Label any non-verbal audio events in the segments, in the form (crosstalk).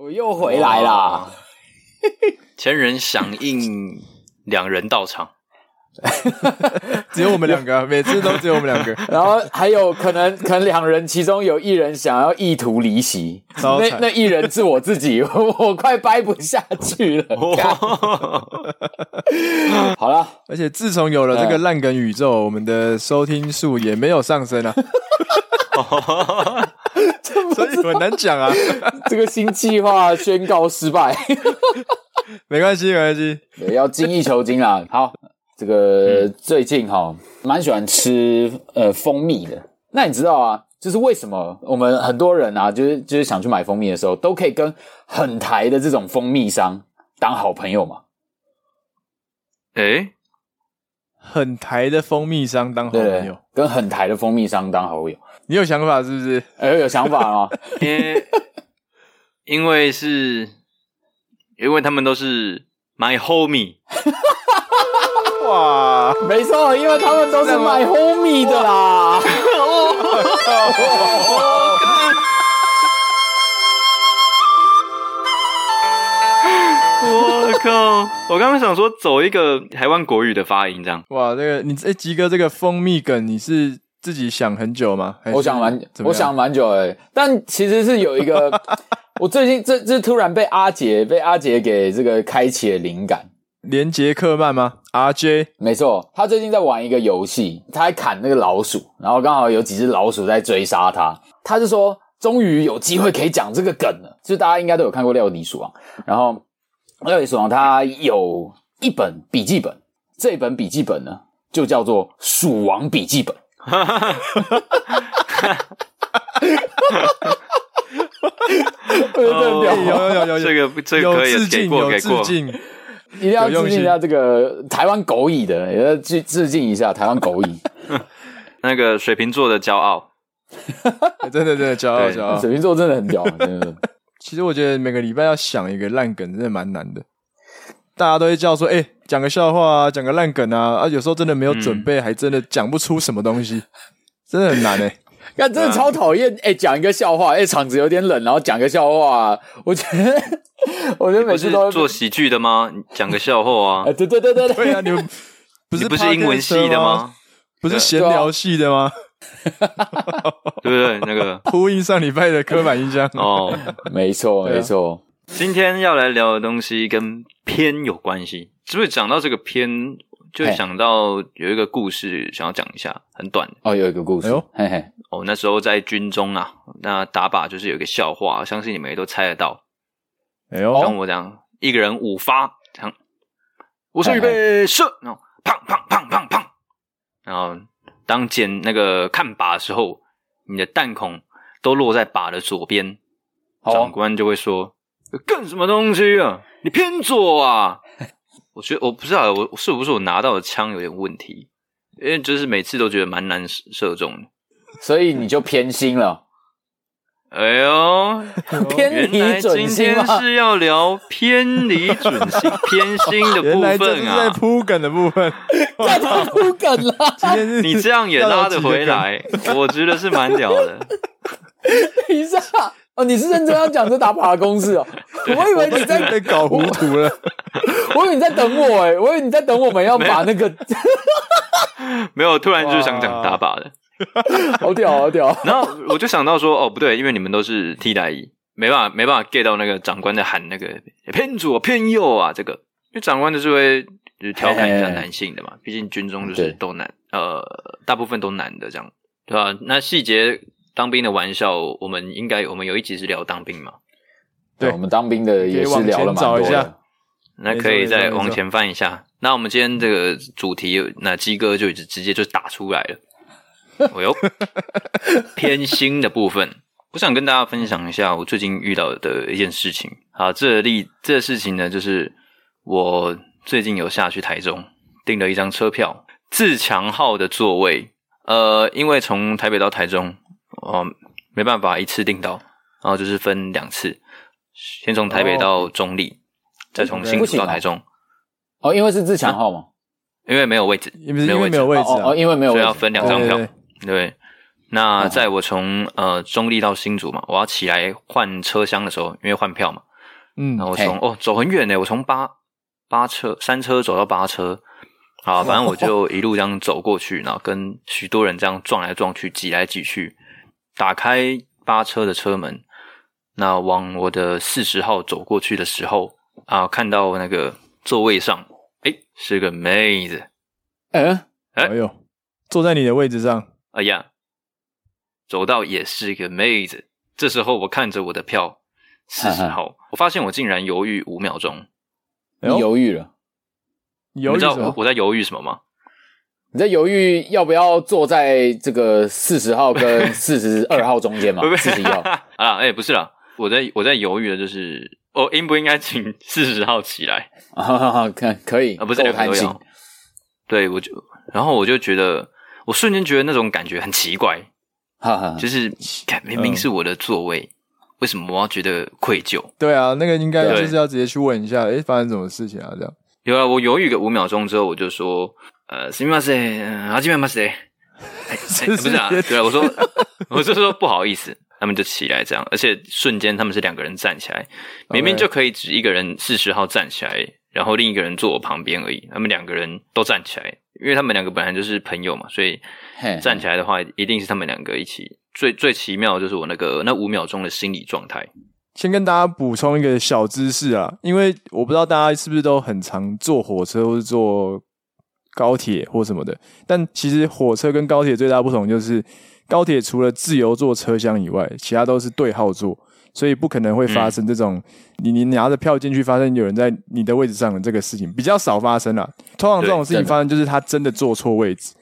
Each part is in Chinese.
我又回来啦！前人响应，两人到场。(laughs) 只有我们两个，每次都只有我们两个。(laughs) 然后还有可能，可能两人其中有一人想要意图离席，那那一人是我自己，(laughs) 我，快掰不下去了。好了，而且自从有了这个烂梗宇宙，嗯、我们的收听数也没有上升啊。所以很难讲啊。(laughs) 这个新计划宣告失败。(laughs) 没关系，没关系，要精益求精啊。好。这个最近哈，蛮喜欢吃呃蜂蜜的。那你知道啊，就是为什么我们很多人啊，就是就是想去买蜂蜜的时候，都可以跟很台的这种蜂蜜商当好朋友吗？诶，很台的蜂蜜商当好朋友，跟很台的蜂蜜商当好友，你有想法是不是？哎，有想法啊？因为是，因为他们都是 my homie。哇，(laughs) 没错，因为他们都是买 homie 的啦。(laughs) 我靠！我刚刚想说走一个台湾国语的发音，这样。哇，这个你哎，吉哥，这个蜂蜜梗你是自己想很久吗？我想蛮，我想蛮久哎，但其实是有一个，(laughs) 我最近这这突然被阿杰被阿杰给这个开启了灵感。连杰克曼吗？RJ，没错，他最近在玩一个游戏，他在砍那个老鼠，然后刚好有几只老鼠在追杀他，他就说终于有机会可以讲这个梗了。就大家应该都有看过《料理鼠王》，然后《料理鼠王》他有一本笔记本，这本笔记本呢就叫做《鼠王笔记本》。哈哈哈哈哈哈！有有有有有，这个这个可以给过给过。一定要致敬一下这个台湾狗蚁的，也要致致敬一下台湾狗蚁。(laughs) 那个水瓶座的骄傲，真的真的骄傲骄傲。水瓶座真的很屌，真的。(laughs) 其实我觉得每个礼拜要想一个烂梗，真的蛮难的。大家都会叫说，哎、欸，讲个笑话啊，讲个烂梗啊，啊，有时候真的没有准备，嗯、还真的讲不出什么东西，(laughs) 真的很难哎、欸。那真的超讨厌哎！讲、欸、一个笑话，哎、欸，场子有点冷，然后讲个笑话，我觉得，我觉得每次都做喜剧的吗？讲个笑话啊！(laughs) 欸、对对对对对啊！你们 (laughs) 不是不是英文系的吗？不是闲聊系的吗？对不对？那个呼应上礼拜的刻板印象哦，没错没错。今天要来聊的东西跟偏有关系，是不是讲到这个偏？就想到有一个故事想要讲一下，很短哦。有一个故事，嘿嘿。哦，那时候在军中啊，那打靶就是有一个笑话，相信你们也都猜得到。哎呦，跟我讲，一个人五发，这样，我说预备射，然后砰砰砰砰砰，然后当捡那个看靶的时候，你的弹孔都落在靶的左边，长官就会说：“干什么东西啊？你偏左啊！” (laughs) 我觉得我不知道我是不是我拿到的枪有点问题，因为就是每次都觉得蛮难射中的，所以你就偏心了。哎呦，(laughs) 偏离准心今天是要聊偏离准心、偏心的部分啊！(laughs) 在铺梗的部分，在铺梗了。今天是你这样也拉得回来，我觉得是蛮屌的。等一下。哦，你是认真要讲这打靶的公式哦？(laughs) 我以为你在被搞糊涂了，我以为你在等我哎，我以为你在等我们要把那个 (laughs) 没有，突然就是想讲打靶的，(laughs) 好屌好屌。然后我就想到说，哦不对，因为你们都是替代役，没办法没办法 get 到那个长官在喊那个偏左偏右啊，这个因为长官就是会就是调侃一下男性的嘛，毕竟军中就是都男，呃，大部分都男的这样，对吧？那细节。当兵的玩笑，我们应该我们有一集是聊当兵嘛？对，我们当兵的也是聊了蛮多的。那可以再往前翻一下。那我们今天这个主题，那鸡哥就直直接就打出来了。哦呦，偏心的部分，我想跟大家分享一下我最近遇到的一件事情。好，这例这事情呢，就是我最近有下去台中订了一张车票，自强号的座位。呃，因为从台北到台中。哦，没办法一次订到，然后就是分两次，先从台北到中立，哦、再从新竹到台中。哦，因为是自强号吗？因为没有位置，因为没有位置，哦，因为没有位置，所以要分两张票。对，对，对，对，那在我从呃中立到新竹嘛，我要起来换车厢的时候，因为换票嘛，嗯，然后我从哦走很远呢，我从八八车三车走到八车，好，反正我就 (laughs) 一路这样走过去，然后跟许多人这样撞来撞去，挤来挤去，打开八车的车门，那往我的四十号走过去的时候啊，看到那个座位上，哎，是个妹子，哎，哎呦，坐在你的位置上，哎呀。走到也是一个妹子，这时候我看着我的票四十号，我发现我竟然犹豫五秒钟。你犹豫了？你知道我我在犹豫什么吗？你在犹豫要不要坐在这个四十号跟 (laughs) 四十二号中间吗？四十一号 (laughs) 啊？哎，不是啦，我在我在犹豫的就是，哦，应不应该请四十号起来？(laughs) 啊，可可以啊？不是两个都要？对，我就然后我就觉得，我瞬间觉得那种感觉很奇怪。哈哈，就是看明明是我的座位，嗯，为什么我要觉得愧疚？对啊，那个应该就是要直接去问一下，诶，发生什么事情啊？这样有啊，我犹豫个五秒钟之后，我就说，呃，すみません，はじめまして。不是啊，对啊，我说，(laughs) 我就说不好意思，他们就起来这样，而且瞬间他们是两个人站起来，明明就可以只一个人四十号站起来，然后另一个人坐我旁边而已，他们两个人都站起来。因为他们两个本来就是朋友嘛，所以站起来的话，一定是他们两个一起。最最奇妙的就是我那个那五秒钟的心理状态。先跟大家补充一个小知识啊，因为我不知道大家是不是都很常坐火车或是坐 高铁或什么的，但其实火车跟高铁最大不同就是，高铁除了自由座车厢以外，其他都是对号座。所以不可能会发生这种、嗯、你你拿着票进去，发生有人在你的位置上的这个事情比较少发生啦。通常这种事情发生就是他真的坐错位置，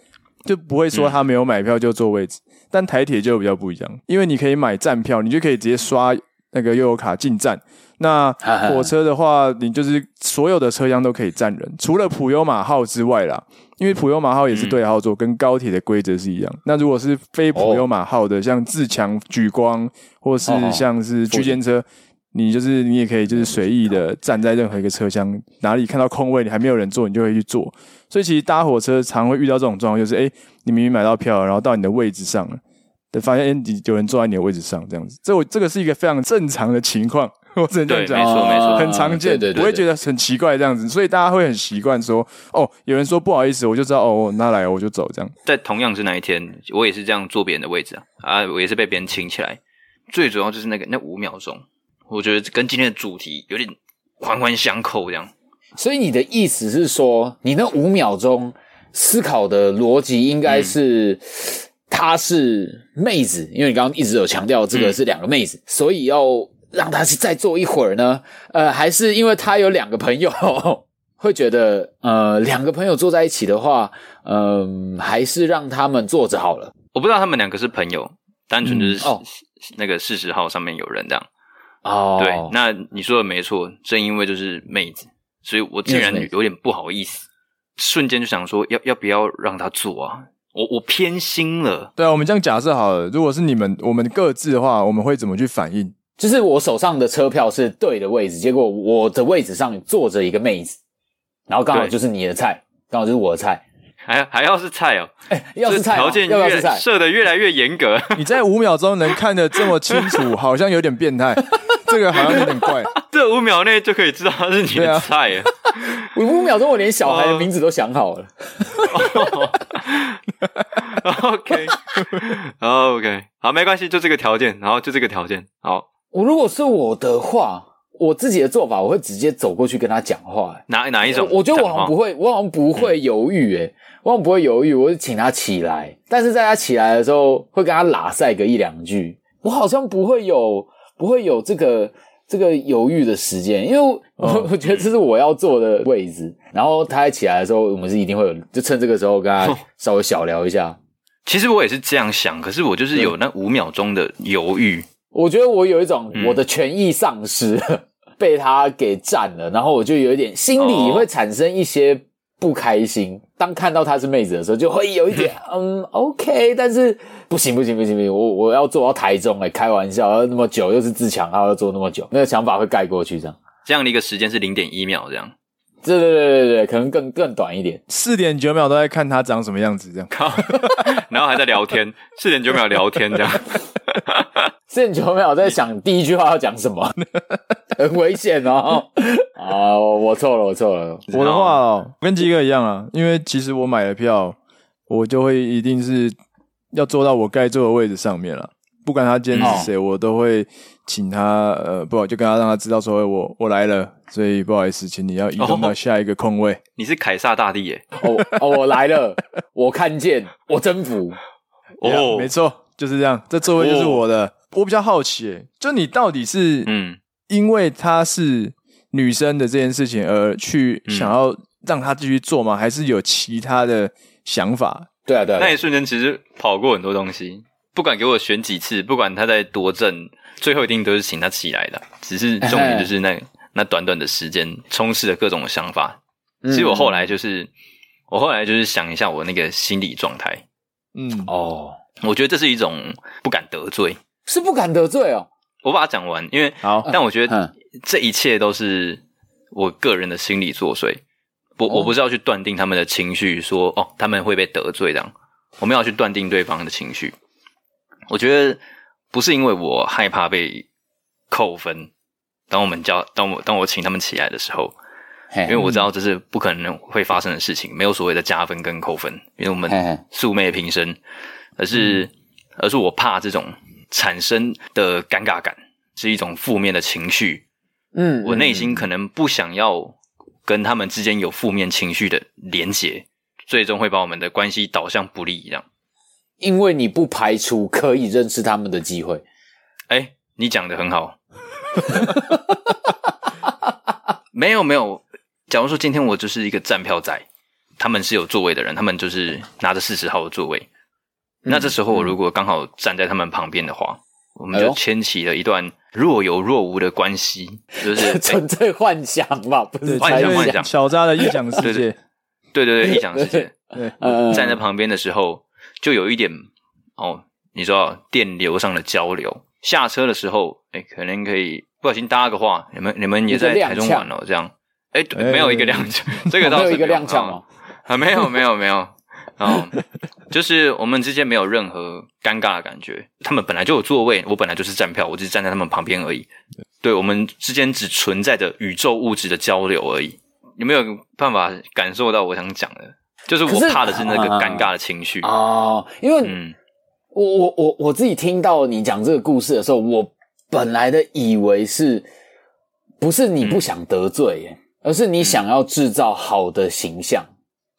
就不会说他没有买票就坐位置。嗯、但台铁就比较不一样，因为你可以买站票，你就可以直接刷那个悠游卡进站。那火车的话，你就是所有的车厢都可以站人，除了普悠玛号之外啦。因为普悠玛号也是对号座，跟高铁的规则是一样。那如果是非普悠玛号的，像自强、举光，或是像是区间车，你就是你也可以就是随意的站在任何一个车厢，哪里看到空位，你还没有人坐，你就会去坐。所以其实搭火车常会遇到这种状况，就是诶，你明明买到票，然后到你的位置上了，发现诶，有人坐在你的位置上，这样子，这我这个是一个非常正常的情况。我只能这样讲，没错没错，很常见，不会觉得很奇怪这样子，所以大家会很习惯说，哦，有人说不好意思，我就知道，哦，那来我就走这样。在同样是那一天，我也是这样坐别人的位置啊，啊，我也是被别人请起来。最主要就是那个那五秒钟，我觉得跟今天的主题有点环环相扣这样。所以你的意思是说，你那五秒钟思考的逻辑应该是，她是妹子，因为你刚刚一直有强调这个是两个妹子，所以要。让她去再坐一会儿呢？呃，还是因为她有两个朋友，(laughs) 会觉得呃，两个朋友坐在一起的话，嗯、呃，还是让他们坐着好了。我不知道他们两个是朋友，单纯就是、嗯哦、那个四十号上面有人这样。哦，对，那你说的没错，正因为就是妹子，所以我竟然有点不好意思，瞬间就想说要要不要让她坐啊？我我偏心了。对啊，我们这样假设好了，如果是你们我们各自的话，我们会怎么去反应？就是我手上的车票是对的位置，结果我的位置上坐着一个妹子，然后刚好就是你的菜，刚好就是我的菜，还还要是菜哦，哎，要是菜，条件越设的越来越严格。(laughs) 你在五秒钟能看得这么清楚，好像有点变态，(laughs) 这个好像有点怪。这五秒内就可以知道他是你的菜啊！(laughs) 五秒钟我连小孩的名字都想好了。OK，OK，好，没关系，就这个条件，然后就这个条件，好。我如果是我的话，我自己的做法，我会直接走过去跟他讲话、欸。哪哪一种？我觉得我好像不会，我好像不会犹豫、欸。诶、嗯、我好像不会犹豫，我就请他起来。但是在他起来的时候，会跟他拉赛个一两句。我好像不会有，不会有这个这个犹豫的时间，因为我、哦、我觉得这是我要坐的位置。然后他一起来的时候，我们是一定会有，就趁这个时候跟他稍微小聊一下。哦、其实我也是这样想，可是我就是有那五秒钟的犹豫。我觉得我有一种我的权益丧失、嗯，(laughs) 被他给占了，然后我就有一点心里会产生一些不开心。哦、当看到她是妹子的时候，就会有一点 (laughs) 嗯，OK，但是不行不行不行不行，我我要坐到台中哎、欸，开玩笑，要那么久，又是自强，还要坐那么久，那个想法会盖过去这样。这样的一个时间是零点一秒这样。对对对对对，可能更更短一点，四点九秒都在看他长什么样子这样，然后还在聊天，四点九秒聊天这样。(laughs) (laughs) 四点九秒在想第一句话要讲什么？(laughs) 很危险哦。啊，我错了，我错了。我的话哦，跟基哥一样啊，因为其实我买了票，我就会一定是要坐到我该坐的位置上面了。不管他今天是谁，我都会请他呃，不好，就跟他让他知道说，我我来了，所以不好意思，请你要移动到下一个空位。你是凯撒大帝耶？哦哦，(laughs) 我来了，我看见，我征服。哦没错，就是这样，这座位就是我的。我比较好奇，就你到底是嗯，因为她是女生的这件事情而去想要让她继续做吗？还是有其他的想法？对啊，对啊，那一瞬间其实跑过很多东西。不管给我选几次，不管他在多正，最后一定都是请她起来的。只是重点就是那那短短的时间，充斥了各种想法。其实我后来就是，我后来就是想一下我那个心理状态。嗯，哦，我觉得这是一种不敢得罪，是不敢得罪哦。我把它讲完，因为好，但我觉得这一切都是我个人的心理作祟。我我不是要去断定他们的情绪，说哦他们会被得罪这样，我们要去断定对方的情绪。我觉得不是因为我害怕被扣分，当我们叫当我当我请他们起来的时候，因为我知道这是不可能会发生的事情，没有所谓的加分跟扣分，因为我们素昧平生，而是而是我怕这种产生的尴尬感是一种负面的情绪，嗯，我内心可能不想要跟他们之间有负面情绪的连结，最终会把我们的关系导向不利一样。因为你不排除可以认识他们的机会。哎，你讲的很好。没有没有，假如说今天我就是一个站票仔，他们是有座位的人，他们就是拿着四十号的座位。嗯、那这时候我如果刚好站在他们旁边的话，嗯、我们就牵起了一段若有若无的关系，就是 (laughs) 纯粹幻想吧，不是幻想幻想。小扎的异想世界，对对对，异想世界。对，站在旁边的时候。就有一点哦，你知道电流上的交流。下车的时候，哎，可能可以不小心搭个话，你们你们也在台中玩哦，这样，哎，没有一个踉跄，(laughs) 这个倒是没有一个踉跄哦，啊，没有没有没有，啊，(laughs) 就是我们之间没有任何尴尬的感觉。他们本来就有座位，我本来就是站票，我只是站在他们旁边而已。对，我们之间只存在着宇宙物质的交流而已。有没有办法感受到我想讲的？就是我怕的是那个尴尬的情绪啊、呃，因为，嗯，我我我我自己听到你讲这个故事的时候，我本来的以为是，不是你不想得罪耶，嗯、而是你想要制造好的形象。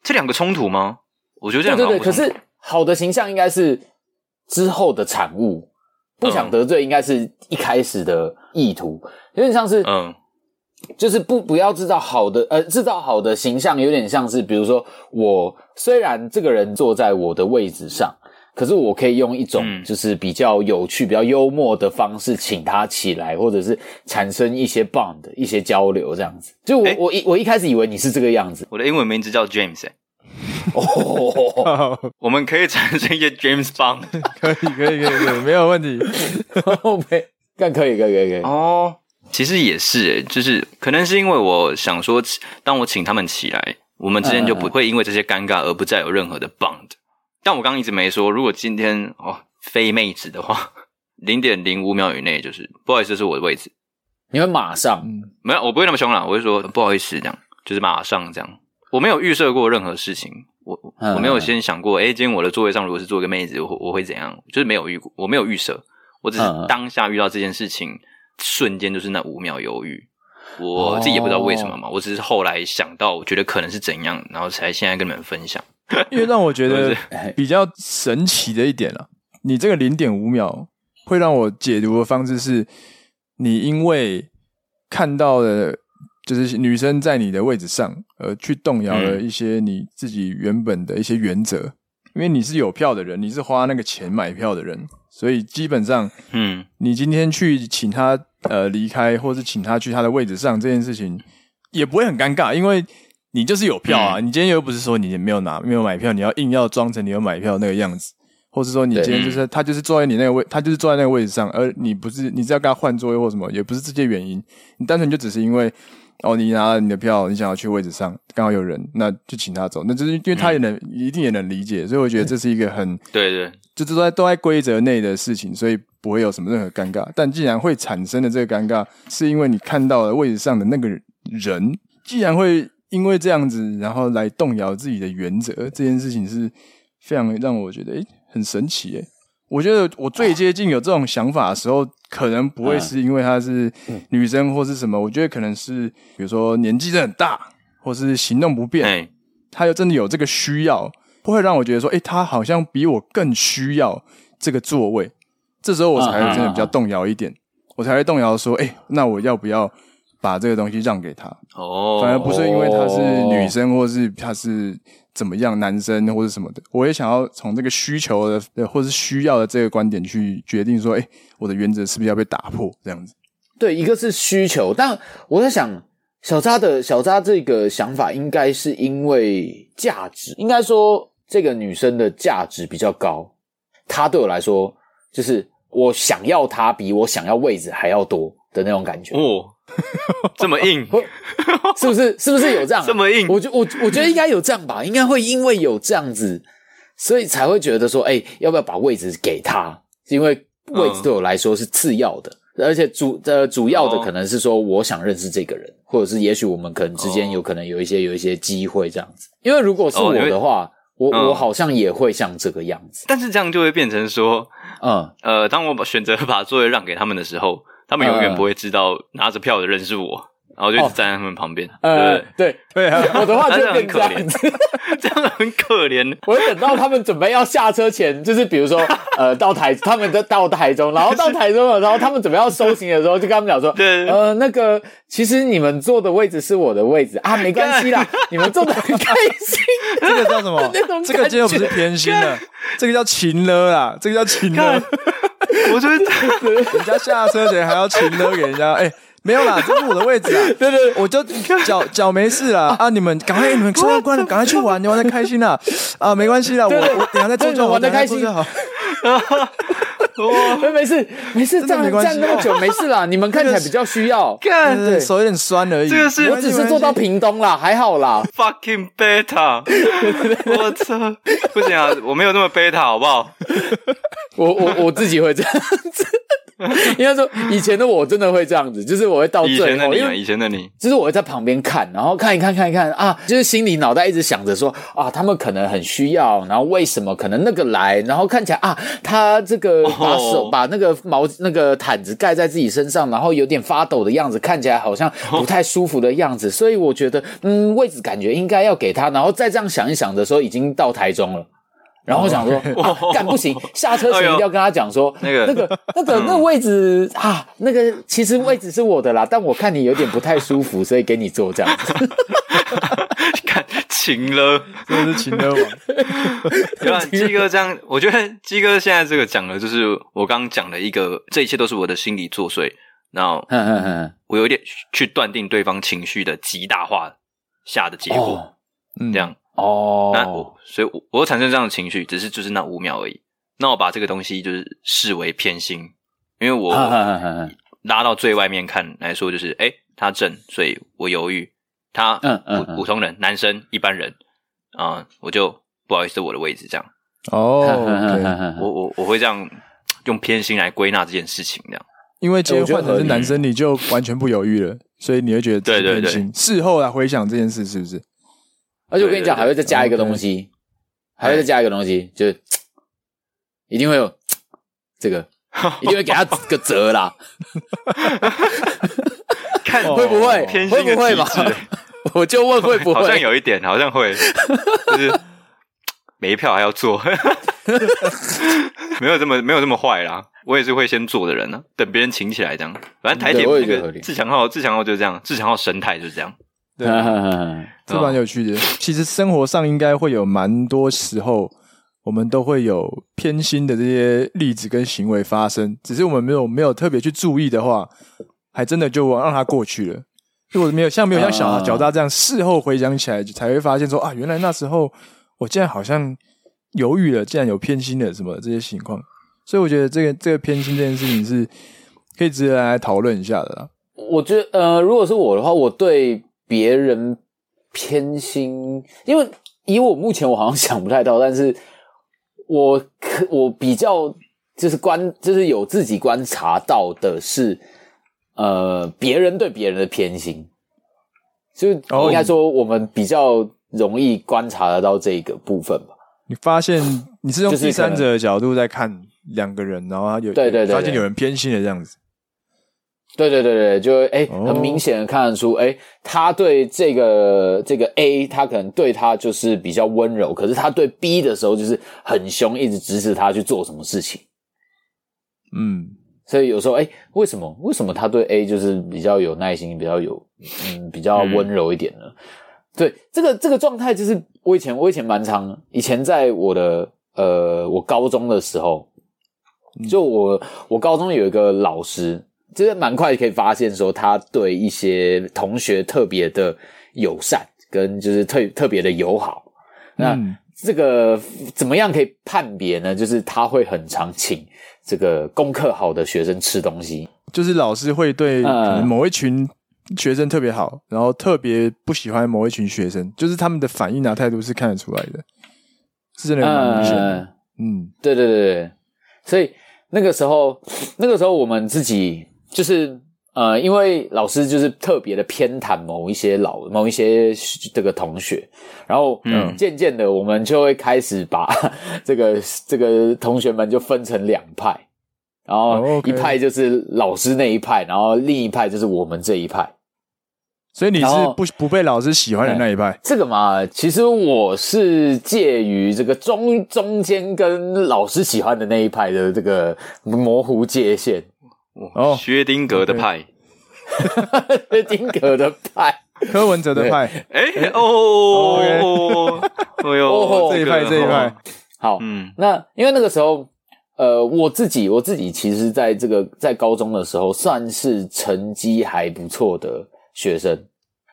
这两个冲突吗？我觉得这两个对对对，可是好的形象应该是之后的产物，不想得罪应该是一开始的意图，有点像是嗯。就是不不要制造好的，呃，制造好的形象，有点像是，比如说，我虽然这个人坐在我的位置上，可是我可以用一种就是比较有趣、比较幽默的方式请他起来，或者是产生一些 bond、一些交流这样子。就我、欸、我一我一开始以为你是这个样子。我的英文名字叫 James，欸。哦，我们可以产生一些 James Bond，可以可以可以可以，没有问题。OK，更可以可以可以可以哦。其实也是诶，就是可能是因为我想说，当我请他们起来，我们之间就不会因为这些尴尬而不再有任何的 bond。但我刚刚一直没说，如果今天哦非妹子的话，零点零五秒以内就是不好意思，这是我的位置，你会马上？没有，我不会那么凶啦，我会说不好意思，这样就是马上这样。我没有预设过任何事情，我我没有先想过，诶，今天我的座位上如果是坐一个妹子，我我会怎样？就是没有预过，我没有预设，我只是当下遇到这件事情。瞬间就是那五秒犹豫，我自己也不知道为什么嘛，我只是后来想到，我觉得可能是怎样，然后才现在跟你们分享。因为让我觉 (laughs) 得 (laughs) 比较神奇的一点啊，你这个零点五秒会让我解读的方式是，你因为看到了就是女生在你的位置上，呃去动摇了一些你自己原本的一些原则，因为你是有票的人，你是花那个钱买票的人。所以基本上，嗯，你今天去请他呃离开，或是请他去他的位置上，这件事情也不会很尴尬，因为你就是有票啊。嗯、你今天又不是说你没有拿、没有买票，你要硬要装成你有买票那个样子，或是说你今天就是他就是坐在你那个位，他就是坐在那个位置上，而你不是，你是要跟他换座位或什么，也不是这些原因，你单纯就只是因为哦，你拿了你的票，你想要去位置上，刚好有人，那就请他走，那就是因为他也能、嗯、一定也能理解，所以我觉得这是一个很对对，就是都在都在规则内的事情，所以不会有什么任何尴尬。但既然会产生的这个尴尬，是因为你看到了位置上的那个人，既然会因为这样子，然后来动摇自己的原则，这件事情是非常让我觉得诶。很神奇诶，我觉得我最接近有这种想法的时候，可能不会是因为她是女生或是什么，我觉得可能是比如说年纪真的很大，或是行动不便，她又真的有这个需要，不会让我觉得说，诶，她好像比我更需要这个座位，这时候我才会真的比较动摇一点，我才会动摇说，诶，那我要不要把这个东西让给他？哦，反而不是因为她是女生，或是她是。怎么样，男生或者什么的，我也想要从这个需求的，或是需要的这个观点去决定说，哎，我的原则是不是要被打破？这样子。对，一个是需求，但我在想，小扎的小扎这个想法，应该是因为价值，应该说这个女生的价值比较高，她对我来说，就是我想要她比我想要位置还要多的那种感觉。哦。这么硬，(laughs) 是不是？是不是有这样？这么硬？我觉我我觉得应该有这样吧，应该会因为有这样子，所以才会觉得说，哎、欸，要不要把位置给他？因为位置对我来说是次要的，嗯、而且主呃主要的可能是说，我想认识这个人，或者是也许我们可能之间有可能有一些有一些机会这样子。因为如果是我的话，哦、我、嗯、我好像也会像这个样子，但是这样就会变成说，嗯呃，当我把选择把座位让给他们的时候。他们永远不会知道拿着票的人是我，然后就一直站在他们旁边。呃，对对，我的话就很可怜，(laughs) 这样很可怜。我会等到他们准备要下车前，就是比如说呃到台，他们在到台中，然后到台中了，然后他们准备要收行的时候，就跟他们讲说，呃，那个其实你们坐的位置是我的位置啊，(laughs) 没关系啦，你们坐的很开心。这个叫什么？(laughs) 这个就不是偏心了，这个叫情勒啦，这个叫情勒。我觉得 (laughs) 人家下车前还要请勒给人家，哎、欸，没有啦，这是我的位置啊。(laughs) 对对，对，我就脚脚没事啦。啊，你们赶快，你们车关了，赶快去玩，你玩的开心啦。啊，没关系啦，我我等下再坐就玩的开心就好。我没事没事，站站那么久没事啦。你们看起来比较需要，对，手有点酸而已。这个是我只是坐到屏东啦，还好啦。Fucking beta，(laughs) 我操，不行啊，我没有那么 beta，好不好？我我我自己会这样子。(laughs) 应该说，以前的我真的会这样子，就是我会到最后，以前的你，啊，以前的你，就是我会在旁边看，然后看一看，看一看啊，就是心里脑袋一直想着说啊，他们可能很需要，然后为什么可能那个来，然后看起来啊，他这个把手、oh. 把那个毛那个毯子盖在自己身上，然后有点发抖的样子，看起来好像不太舒服的样子，所以我觉得嗯，位置感觉应该要给他，然后再这样想一想的时候，已经到台中了。然后我想说，啊，干不行，下车前一定要跟他讲说，(laughs) 那个、那个、那个、那个位置啊，那个其实位置是我的啦，但我看你有点不太舒服，所以给你坐这样子。(laughs) 看，情了，真的是情了王。(laughs) 对吧？鸡哥这样，我觉得鸡哥现在这个讲的，就是我刚刚讲的一个，这一切都是我的心理作祟。然后，我有点去断定对方情绪的极大化下的结果，这样。哦，那我所以我，我产生这样的情绪，只是就是那五秒而已。那我把这个东西就是视为偏心，因为我 (laughs) 拉到最外面看来说，就是哎他正，所以我犹豫。他普普通人，男生一般人啊，我就不好意思，我的位置这样。哦，(laughs) 我 (laughs) 我我会这样用偏心来归纳这件事情，这样。因为今天换成是男生，你就完全不犹豫了，所以你会觉得对对对。事后来回想这件事，是不是？而且我跟你讲，还会再加一个东西，还会再加一个东西，就是一定会有这个，一定会给他个折啦。(laughs) 看会不会？会不会嘛？(laughs) 我就问会不会？好像有一点，好像会，就是 (tsk) 没票还要做，(laughs) 没有这么没有这么坏啦。我也是会先做的人呢，等别人请起来这样。反正台铁那个自强号，自强号就是这样，自强号神态就是这样。对，(laughs) 这蛮有趣的。其实生活上应该会有蛮多时候，我们都会有偏心的这些例子跟行为发生。只是我们没有没有特别去注意的话，还真的就让它过去了。如果没有像没有像小小大这样事后回想起来，才会发现说啊，原来那时候我竟然好像犹豫了，竟然有偏心的什么这些情况，所以我觉得这个这个偏心这件事情是可以值得来讨论一下的啦。我觉得，呃，如果是我的话，我对别人偏心，因为以我目前我好像想不太到，但是我可我比较就是观，就是有自己观察到的是，呃，别人对别人的偏心，就应该说我们比较容易观察得到这个部分吧。你发现你是用第三者的角度在看两个人，然后他有对对对，发现有人偏心的这样子。对对对对，就哎，很明显的看得出，哎、哦，他对这个这个 A，他可能对他就是比较温柔，可是他对 B 的时候就是很凶，一直指使他去做什么事情。嗯，所以有时候，哎，为什么为什么他对 A 就是比较有耐心，比较有嗯比较温柔一点呢？嗯、对，这个这个状态就是我以前我以前蛮常，以前在我的呃我高中的时候，就我我高中有一个老师。其实蛮快可以发现，说他对一些同学特别的友善，跟就是特特别的友好。那这个怎么样可以判别呢？就是他会很常请这个功课好的学生吃东西，就是老师会对某一群学生特别好，然后特别不喜欢某一群学生，就是他们的反应啊态度是看得出来的，是真的蛮明显的。嗯，对对对对，所以那个时候，那个时候我们自己。就是呃，因为老师就是特别的偏袒某一些老某一些这个同学，然后嗯，渐渐的我们就会开始把 (laughs) 这个这个同学们就分成两派，然后一派就是老师那一派，然后另一派就是我们这一派。所以你是不不被老师喜欢的那一派？这个嘛，其实我是介于这个中中间跟老师喜欢的那一派的这个模糊界限。哦，薛丁格的派，(laughs) 薛丁格的派，柯文哲的派，哎、哦、哦，哎呦，这一派这一派，好，嗯，那因为那个时候，呃，我自己我自己其实在这个在高中的时候，算是成绩还不错的学生，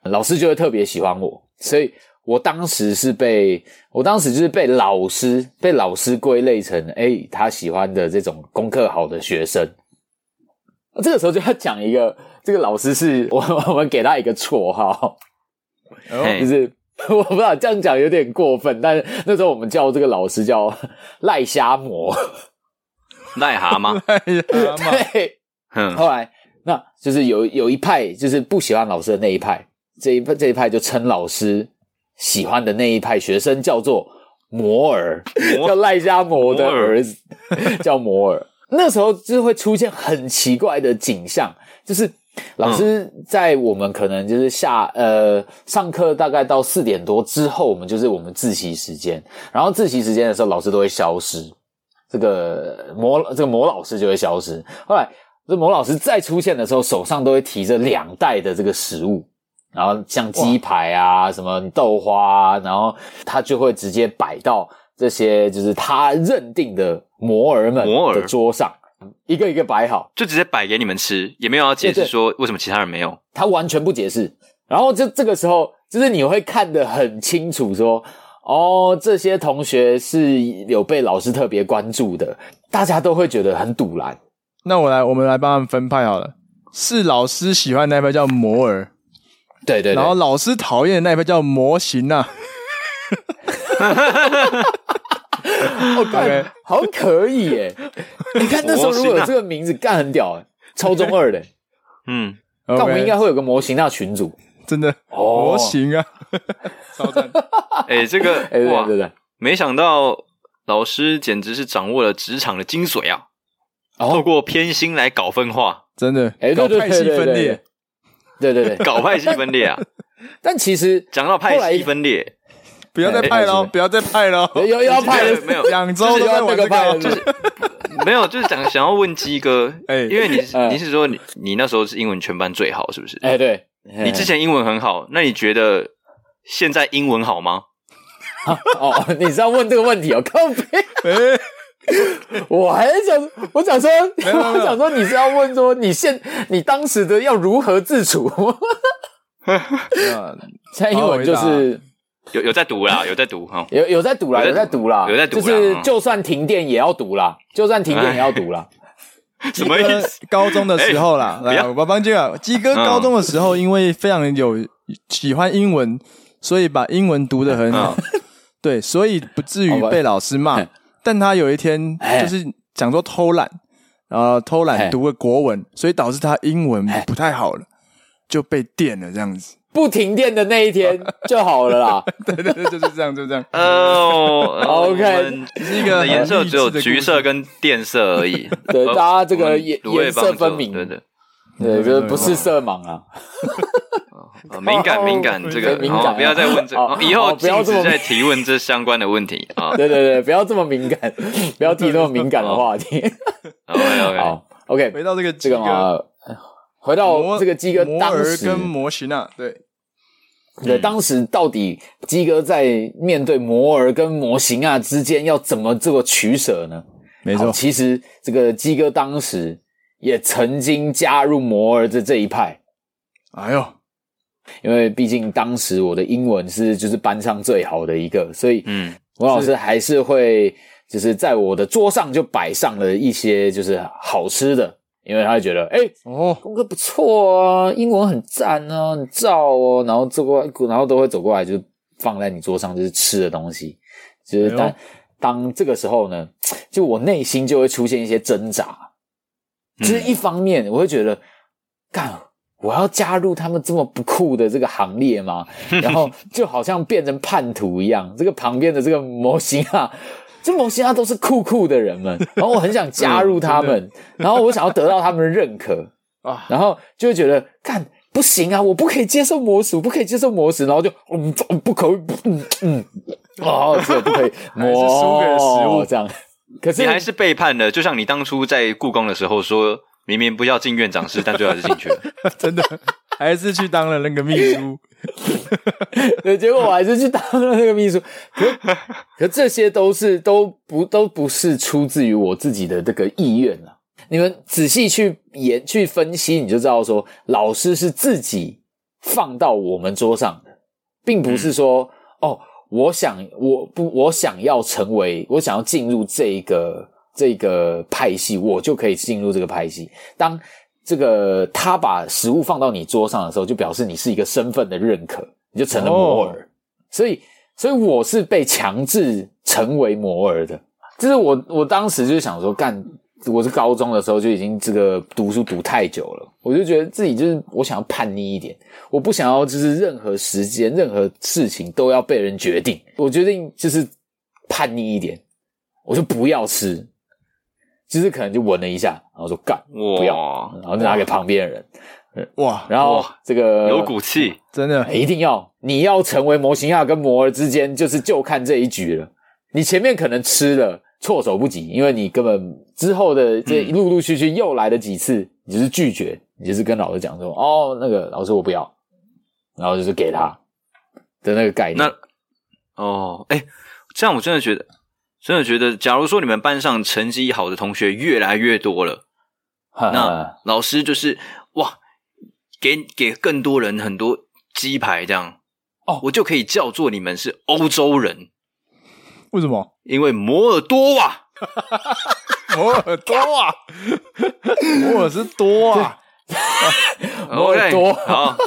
老师就会特别喜欢我，所以我当时是被我当时就是被老师被老师归类成，哎、欸，他喜欢的这种功课好的学生。这个时候就要讲一个，这个老师是我 (laughs) 我们给他一个绰号，就是 (laughs) 我不知道这样讲有点过分，但是那时候我们叫这个老师叫赖虾魔，(laughs) 癞蛤蟆，癞蛤蟆，对，嗯，后来那就是有有一派就是不喜欢老师的那一派，这一派这一派就称老师喜欢的那一派学生叫做摩尔，叫赖虾魔的儿子叫摩尔。那时候就会出现很奇怪的景象，就是老师在我们可能就是下呃上课大概到四点多之后，我们就是我们自习时间，然后自习时间的时候，老师都会消失，这个魔这个魔老师就会消失。后来这魔老师再出现的时候，手上都会提着两袋的这个食物，然后像鸡排啊、什么豆花啊，然后他就会直接摆到。这些就是他认定的摩尔们的桌上，一个一个摆好，就直接摆给你们吃，也没有要解释说为什么其他人没有。他完全不解释。然后就这个时候，就是你会看得很清楚说，说哦，这些同学是有被老师特别关注的，大家都会觉得很堵然。那我来，我们来帮他们分派好了。是老师喜欢那一派叫摩尔，对，对对，然后老师讨厌的那一派叫模型啊。(laughs) 哈哈哈哈哈！OK，好像可以耶。(laughs) 你看那时候如果有这个名字，干很屌哎，超中二的。(laughs) 嗯，但我们应该会有个模型那群组，真的模型啊，(laughs) 超赞。哎，这个哎，对对对，没想到老师简直是掌握了职场的精髓啊！透过偏心来搞分化，真的，哎，搞派系分裂，对对对，搞派系分裂啊！但其实讲到派系分裂。不要再派了，不要再派了，又又要派了，没有两周都在玩这个，就是没有，就是想想要问鸡哥，哎，因为你你是说你你那时候是英文全班最好，是不是？哎，对，你之前英文很好，那你觉得现在英文好吗？哦，你是要问这个问题哦，靠北，我还想，我想说，我想说，你是要问说你现你当时的要如何自处？(laughs) 现在英文就是。有有在读啦，有在读哈，有有在读啦，有在读啦，有在读，就是就算停电也要读啦，就算停电也要读啦。什么意思？高中的时候啦，来，我帮这啊鸡哥高中的时候，因为非常有喜欢英文，所以把英文读得很好，对，所以不至于被老师骂。但他有一天就是讲说偷懒，然后偷懒读了国文，所以导致他英文不太好了，就被电了这样子。不停电的那一天 (laughs) 就好了啦。对对对，就是这样，就这样。(laughs) 哦，OK，是一个颜色只有橘色跟电色而已。(laughs) 对，大家这个颜颜色分明。对对对，就是不是色盲啊。敏感敏感，这个敏感，不要再问这，以后不要再提问这相关的问题啊。对对对，不要这么敏感，不要提那么敏感的话题。OK OK，好 OK，回到这个这个嘛，回到这个鸡哥当时跟模型啊，对。对，当时到底鸡哥在面对摩尔跟模型啊之间要怎么做取舍呢？没错，其实这个鸡哥当时也曾经加入摩尔的这一派。哎呦，因为毕竟当时我的英文是就是班上最好的一个，所以嗯，我老师还是会就是在我的桌上就摆上了一些就是好吃的。因为他会觉得，哎、欸，哦，功课不错啊，英文很赞啊，很燥哦，然后走过来，然后都会走过来，就放在你桌上，就是吃的东西。就是当、当这个时候呢，就我内心就会出现一些挣扎。就是一方面，我会觉得，干、嗯，我要加入他们这么不酷的这个行列吗？然后就好像变成叛徒一样。这个旁边的这个模型啊。这模型啊，都是酷酷的人们，(laughs) 然后我很想加入他们，嗯、然后我想要得到他们的认可啊，然后就会觉得，看不行啊，我不可以接受魔术，不可以接受魔术，然后就嗯，不可以，嗯嗯，哦，这不可以，(laughs) 还是输给了食物。这样，可是你还是背叛了，就像你当初在故宫的时候说，明明不要进院长室，但最后还是进去了，(laughs) 真的。(laughs) 还是去当了那个秘书，(laughs) 对，结果我还是去当了那个秘书。可可这些都是都不都不是出自于我自己的这个意愿啊。你们仔细去研去分析，你就知道说，老师是自己放到我们桌上的，并不是说哦，我想我不我想要成为我想要进入这个这个派系，我就可以进入这个派系。当这个他把食物放到你桌上的时候，就表示你是一个身份的认可，你就成了摩尔。Oh. 所以，所以我是被强制成为摩尔的。就是我，我当时就想说，干，我是高中的时候就已经这个读书读太久了，我就觉得自己就是我想要叛逆一点，我不想要就是任何时间、任何事情都要被人决定。我决定就是叛逆一点，我就不要吃。其实可能就闻了一下，然后说干，不要，然后就拿给旁边的人，哇，然后这个有骨气，真的一定要，你要成为模型亚跟摩尔之间，就是就看这一局了。你前面可能吃了措手不及，因为你根本之后的这陆陆续续又来了几次，你就是拒绝，你就是跟老师讲说，哦，那个老师我不要，然后就是给他的那个概念。那哦，哎，这样我真的觉得。真的觉得，假如说你们班上成绩好的同学越来越多了，那老师就是哇，给给更多人很多鸡排这样哦，我就可以叫做你们是欧洲人。为什么？因为摩尔多瓦，(laughs) 摩尔多瓦，(laughs) 摩尔是多啊，(laughs) 摩尔多？好。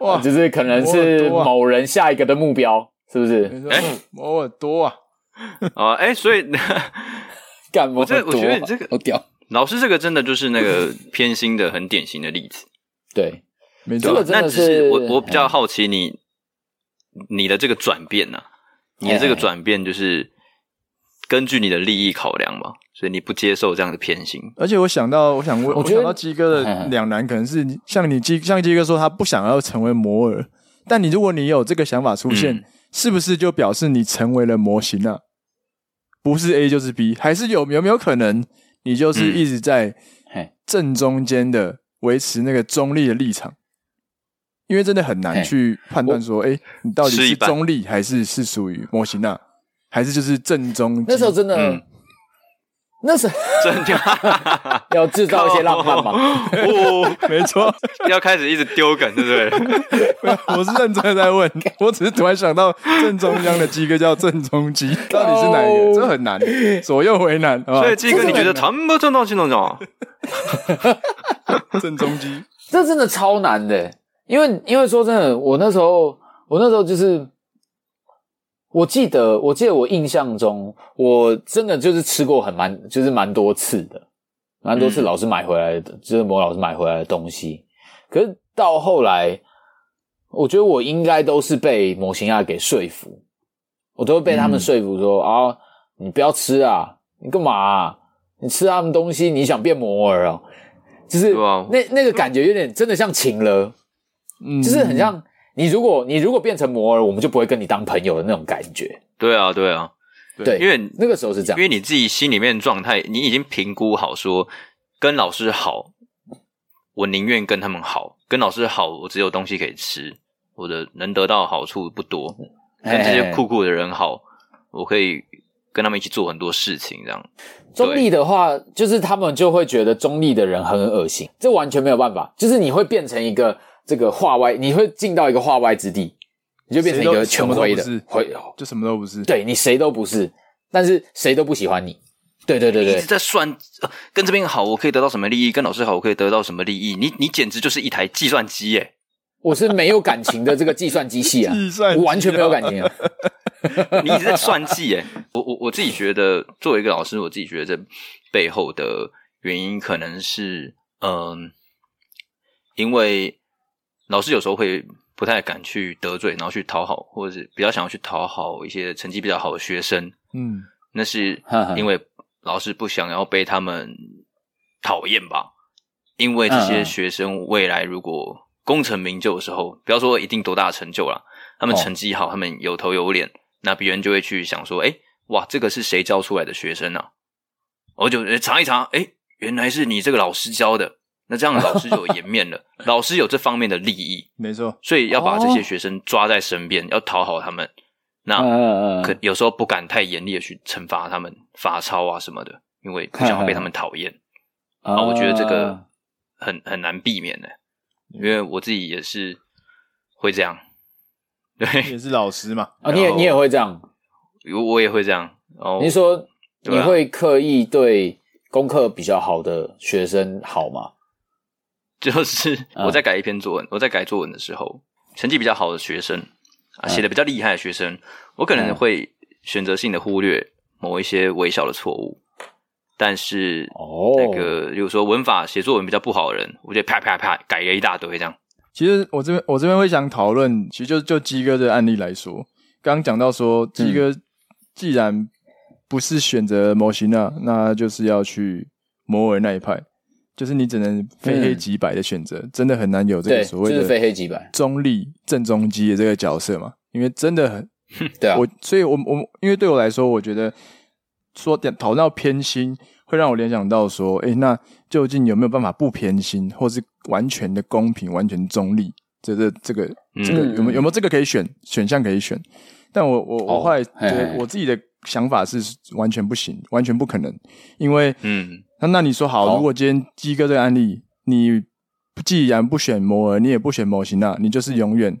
哇，就是可能是某人下一个的目标，是不是？哎，摩尔多啊。啊，(laughs) 哎、欸，所以 (laughs) 干？我这我觉得你这个好屌，老师这个真的就是那个 (laughs) 偏心的很典型的例子。对，没错。那只是我我比较好奇你你的这个转变呢、啊？你的这个转变就是根据你的利益考量嘛？所以你不接受这样的偏心。而且我想到，我想问，我想到鸡哥的两难，可能是像你鸡像鸡哥说，他不想要成为摩尔，但你如果你有这个想法出现，嗯、是不是就表示你成为了模型啊？不是 A 就是 B，还是有有没有可能你就是一直在正中间的维持那个中立的立场？因为真的很难去判断说，哎，你到底是中立还是是属于模型啊？还是就是正中？那时候真的，那是 (laughs) 真的 (laughs) 要制造一些浪漫嘛？哦，(laughs) 没错，要开始一直丢梗，对不对？我是认真的在问，我只是突然想到正中央的鸡哥叫正中鸡，到底是哪一个？这很难，左右为难。所以鸡哥，你觉得他们不正中心中吗？正中鸡，这真的超难的，因为因为说真的，我那时候我那时候就是。我记得，我记得我印象中，我真的就是吃过很蛮，就是蛮多次的，蛮多次老师买回来的，嗯、就是某老师买回来的东西。可是到后来，我觉得我应该都是被模型亚给说服，我都会被他们说服说、嗯、啊，你不要吃啊，你干嘛、啊？你吃他们东西，你想变摩尔啊？就是那那个感觉有点真的像情了，嗯，就是很像。你如果你如果变成摩尔，我们就不会跟你当朋友的那种感觉。对啊，对啊，对，因为那个时候是这样，因为你自己心里面状态，你已经评估好说，跟老师好，我宁愿跟他们好，跟老师好，我只有东西可以吃，我的能得到好处不多。跟这些酷酷的人好，我可以跟他们一起做很多事情。这样中立的话，就是他们就会觉得中立的人很恶心，这完全没有办法，就是你会变成一个。这个化外，你会进到一个化外之地，你就变成一个全灰的，灰就什么都不是。对，你谁都不是，但是谁都不喜欢你。对对对对，一直在算，跟这边好，我可以得到什么利益？跟老师好，我可以得到什么利益？你你简直就是一台计算机耶！我是没有感情的这个计算机器啊，(laughs) 计算机啊，我完全没有感情啊！(laughs) 你一直在算计耶！我我我自己觉得，作为一个老师，我自己觉得这背后的原因可能是，嗯、呃，因为。老师有时候会不太敢去得罪，然后去讨好，或者是比较想要去讨好一些成绩比较好的学生。嗯，那是因为老师不想要被他们讨厌吧？因为这些学生未来如果功成名就的时候，不要说一定多大成就啦，他们成绩好，他们有头有脸，那别人就会去想说：“哎，哇，这个是谁教出来的学生啊？”我就查一查，哎，原来是你这个老师教的。那这样老师就有颜面了，(laughs) 老师有这方面的利益，没错，所以要把这些学生抓在身边，要讨好他们。那可有时候不敢太严厉的去惩罚他们，罚抄啊什么的，因为不想要被他们讨厌。(laughs) 啊，我觉得这个很很难避免的，因为我自己也是会这样。对，也是老师嘛。啊，你也你也会这样？我我也会这样。哦，你说你会刻意对功课比较好的学生好吗？就是我在改一篇作文，我在改作文的时候，成绩比较好的学生啊，写的比较厉害的学生，我可能会选择性的忽略某一些微小的错误，但是哦，那个比如说文法写作文比较不好的人，我就啪啪啪改了一大堆这样。其实我这边我这边会想讨论，其实就就鸡哥的案例来说，刚刚讲到说鸡哥既然不是选择模型啊，那就是要去摩尔那一派。就是你只能非黑即白的选择，嗯，真的很难有这个所谓的非黑即白、中立、正中基的这个角色嘛？因为真的很，对啊，我所以我，我我因为对我来说，我觉得说讨论到偏心，会让我联想到说，诶，那究竟有没有办法不偏心，或是完全的公平、完全中立？这这这个这个有没有有没有这个可以选选项可以选？但我我我后来我自己的想法是完全不行，完全不可能，因为嗯。那那你说好，如果今天鸡哥这个案例，你既然不选摩尔，你也不选模型，那你就是永远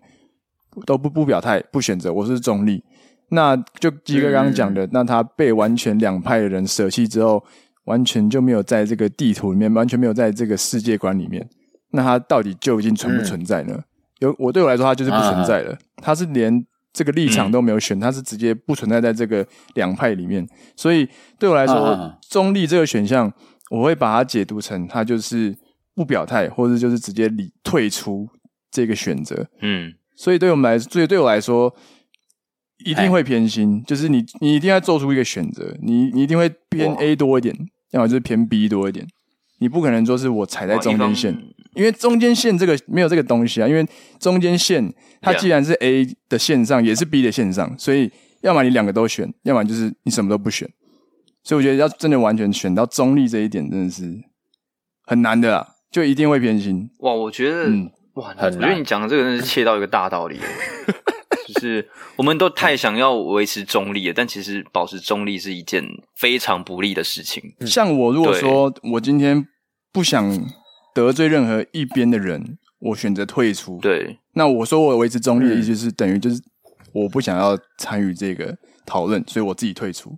都不不表态，不选择，我是中立。那就鸡哥刚刚讲的，那他被完全两派的人舍弃之后，完全就没有在这个地图里面，完全没有在这个世界观里面。那他到底究竟存不存在呢？有我对我来说，他就是不存在了。他是连这个立场都没有选，他是直接不存在在这个两派里面。所以对我来说，中立这个选项。我会把它解读成，他就是不表态，或者就是直接离退出这个选择。嗯，所以对我们来说，所以对我来说，一定会偏心，就是你你一定要做出一个选择，你你一定会偏 A 多一点，要么就是偏 B 多一点。你不可能说是我踩在中间线，因为中间线这个没有这个东西啊，因为中间线它既然是 A 的线上，也是 B 的线上，所以要么你两个都选，要么就是你什么都不选。所以我觉得要真的完全选到中立这一点，真的是很难的啦，就一定会偏心。哇，我觉得，嗯、哇，我觉得你讲的这个真是切到一个大道理。(laughs) 就是我们都太想要维持中立了，但其实保持中立是一件非常不利的事情。像我如果说我今天不想得罪任何一边的人，我选择退出。对，那我说我维持中立的意思是等于就是我不想要参与这个讨论，所以我自己退出。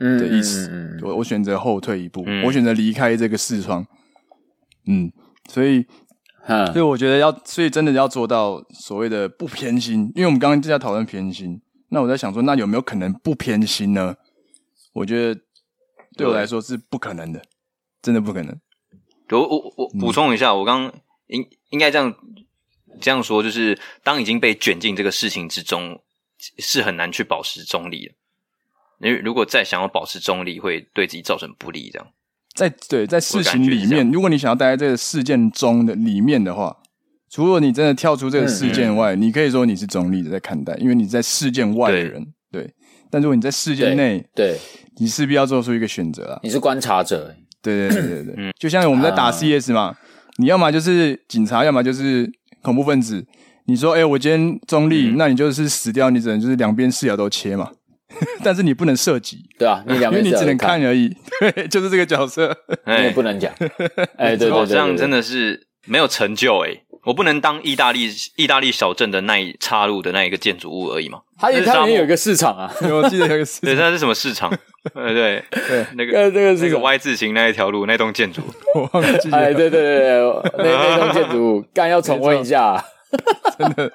嗯的意思，我我选择后退一步，嗯、我选择离开这个视窗。嗯，所以。所以我觉得要，所以真的要做到所谓的不偏心，因为我们刚刚就在讨论偏心。那我在想说，那有没有可能不偏心呢？我觉得对我来说是不可能的，真的不可能。我我我补充一下，嗯、我刚应应该这样这样说，就是当已经被卷进这个事情之中，是很难去保持中立的。因为如果再想要保持中立，会对自己造成不利，这样。在对，在事情里面，如果你想要待在这个事件中的里面的话，除了你真的跳出这个事件外，你可以说你是中立的在看待，因为你在事件外的人，对。对，但如果你在事件内，对，你势必要做出一个选择啊。你是观察者，对对对对对，嗯，就像我们在打 CS 嘛，你要么就是警察，要么就是恐怖分子。你说，哎，我今天中立，嗯，那你就是死掉，你只能就是两边视角都切嘛。(laughs) 但是你不能射击，对啊，你两边因为你只能看而已，(laughs) 对，就是这个角色，你也不能讲，(laughs) 哎，对对对，这样真的是没有成就哎，我不能当意大利意大利小镇的那一插入的那一个建筑物而已嘛，它它里面有一个市场啊，我记得有个市场，对，它是什么市场？对对 (laughs) 对，那个那个是个 Y 字形那一条路那栋建筑，(laughs) 我忘记了，哎，对对对对，那那栋建筑物，(laughs) 刚要重温一下。真的，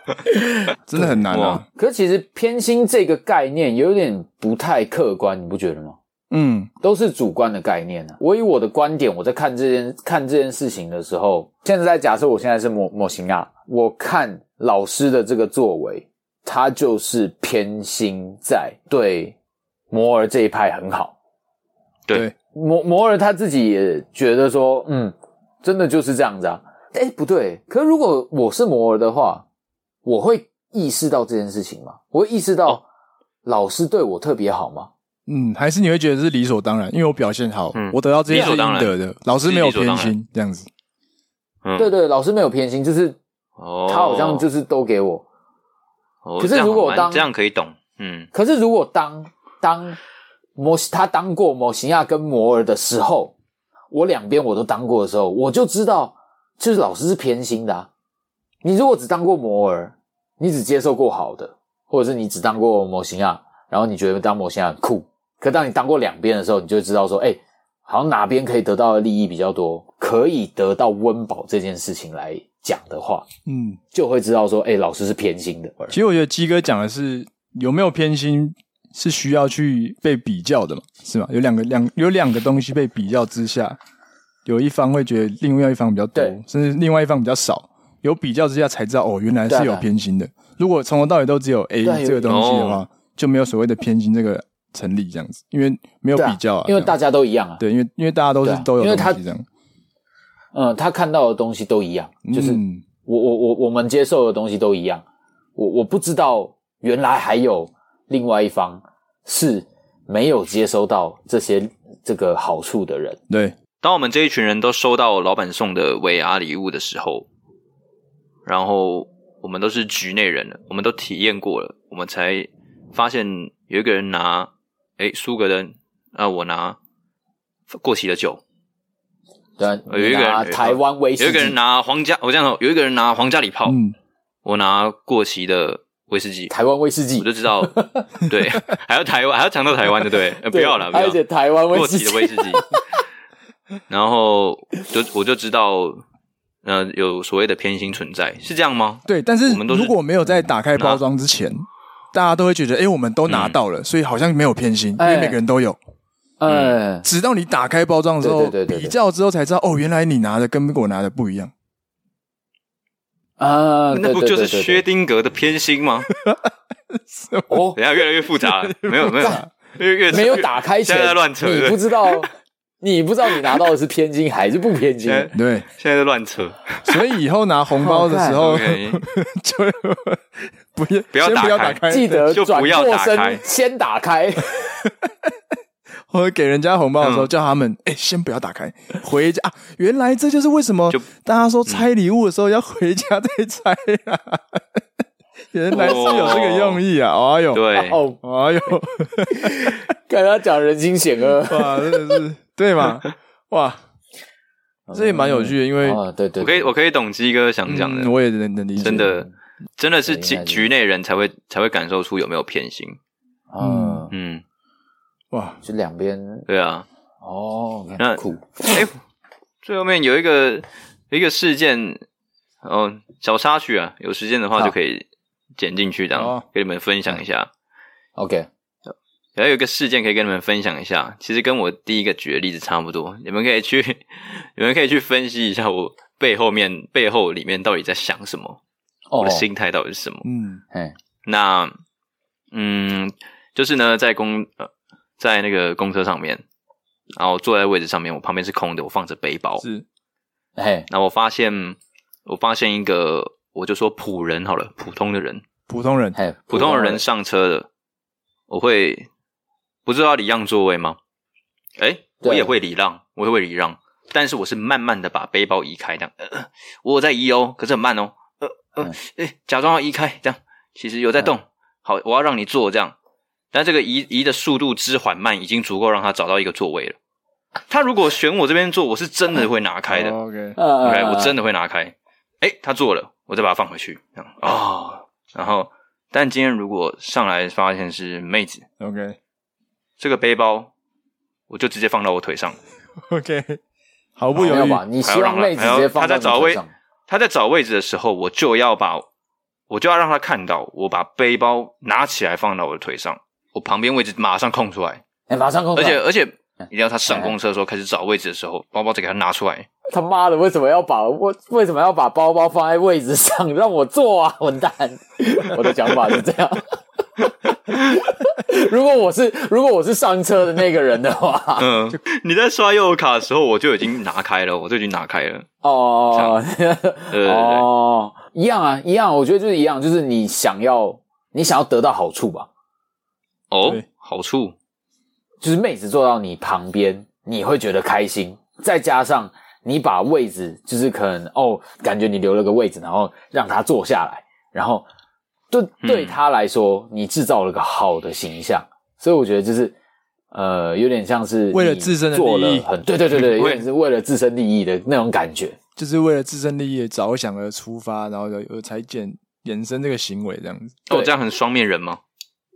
真的很难啊！可是其实偏心这个概念有点不太客观，你不觉得吗？嗯，都是主观的概念啊。我以我的观点，我在看这件看这件事情的时候，现在在假设我现在是模模型啊，我看老师的这个作为，他就是偏心在对摩尔这一派很好。对，摩摩尔他自己也觉得说，嗯，真的就是这样子啊。哎，不对。可是如果我是摩尔的话，我会意识到这件事情吗？我会意识到老师对我特别好吗？嗯，还是你会觉得是理所当然？因为我表现好，嗯、我得到这些是应得的。老师没有偏心，这样子。嗯，对对，老师没有偏心，就是他好像就是都给我。哦、可是如果当这样可以懂，嗯。可是如果当当摩他当过摩西亚跟摩尔的时候，我两边我都当过的时候，我就知道。就是老师是偏心的啊！你如果只当过摩尔，你只接受过好的，或者是你只当过模型亚，然后你觉得当模型啊很酷。可当你当过两边的时候，你就知道说，哎，好像哪边可以得到的利益比较多，可以得到温饱这件事情来讲的话，嗯，就会知道说，哎，老师是偏心的。其实我觉得基哥讲的是有没有偏心是需要去被比较的嘛，是吗？有两个两有两个东西被比较之下。有一方会觉得另外一方比较多，甚至另外一方比较少。有比较之下才知道，哦，原来是有偏心的。如果从头到尾都只有 A 这个东西的话，就没有所谓的偏心这个成立这样子，因为没有比较啊。因为大家都一样啊。对，因为因为大家都是都有东西这样。嗯，他看到的东西都一样，就是我我我我们接受的东西都一样。我我不知道原来还有另外一方是没有接收到这些这个好处的人。对。当我们这一群人都收到老板送的尾牙礼物的时候，然后我们都是局内人了，我们都体验过了，我们才发现有一个人拿哎苏格登，啊我拿过期的酒，对，有一个人台湾威士忌，有一个人拿皇家，我这样说，有一个人拿皇家礼炮，嗯，我拿过期的威士忌，台湾威士忌，我就知道，(laughs) 对，还要台湾，还要强到台湾的，对，不要了，不要，而且台湾威士忌过期的威士忌。然后就我就知道，呃，有所谓的偏心存在，是这样吗？对，但是如果没有在打开包装之前，大家都会觉得，哎，我们都拿到了，所以好像没有偏心，因为每个人都有。嗯，直到你打开包装的时候，比较之后才知道，哦，原来你拿的跟我拿的不一样。啊，那不就是薛丁格的偏心吗？(laughs) 哦，等下越来越复杂了，没 (laughs) 有没有，越越没有打开前乱扯，你不知道。你不知道你拿到的是偏心还是不偏心？对，现在在乱扯。所以以后拿红包的时候，(laughs) 就不要不要不要打开，记得转过身先打开。或者给人家红包的时候，叫他们哎，先不要打开，(laughs) 回家。原来这就是为什么大家说拆礼物的时候要回家再拆啊。(laughs) 原来是有这个用意啊！哎呦，对，哦，哎呦，(laughs) 看他讲人心险恶，哇，真的是对嘛？哇，这也蛮有趣的，因为哦，对对，我可以我可以懂鸡哥想讲的，嗯我也能能理解，真的真的是局局内人才会才会感受出有没有偏心。嗯，嗯，哇，就两边。对啊。哦，那酷，哎，最后面有一个一个事件哦，小插曲啊，有时间的话就可以剪进去，这样好给你们分享一下。OK，还有一个事件可以跟你们分享一下，其实跟我第一个举的例子差不多，你们可以去，(laughs) 你们可以去分析一下我背后面背后里面到底在想什么，哦。我的心态到底是什么。嗯，哎，那，嗯，就是呢，在公呃，在那个公车上面，然后坐在位置上面，我旁边是空的，我放着背包。是，哎，那我发现，我发现一个，我就说普人好了，普通的人，普通人，哎，普通的人上车了，我会不知道礼让座位吗？诶，我也会礼让，我也会礼让，但是我是慢慢的把背包移开，这样，呃，我有在移哦，可是很慢哦，呃呃，诶，假装要移开，这样，其实有在动，好，我要让你坐这样，但这个移移的速度之缓慢，已经足够让他找到一个座位了。他如果选我这边坐，我是真的会拿开的。(laughs) OK，呃 OK，我真的会拿开。诶，他坐了，我再把它放回去。这样啊、哦，然后，但今天如果上来发现是妹子 OK，这个背包，我就直接放到我腿上。(laughs) OK，(laughs) 毫不犹豫？你希望妹子直接放他在找位到腿上，他在找位置的时候，我就要把，我就要让他看到，我把背包拿起来放到我的腿上，我旁边位置马上空出来，哎，马上空出来，而且而且一定要他上公车的时候开始找位置的时候，包包再给他拿出来。他妈的，为什么要把我为什么要把包包放在位置上让我坐啊？混蛋！我的想法是这样。(laughs) 如果我是如果我是上车的那个人的话，嗯，你在刷悠游卡的时候，我就已经拿开了，我就已经拿开了。哦，对对对，哦，一样啊，一样，我觉得就是一样，就是你想要你想要得到好处吧，哦，好处，就是妹子坐到你旁边，你会觉得开心，再加上你把位置，就是可能哦，感觉你留了个位置，然后让她坐下来，然后对对她来说，你制造了个好的形象，所以我觉得就是呃，有点像是为了自身的利益很 (laughs) 对对对对，有点是为了自身利益的那种感觉。就是为了自身利益着想而出发，然后有才衍衍生这个行为这样子。哦，这样很双面人吗？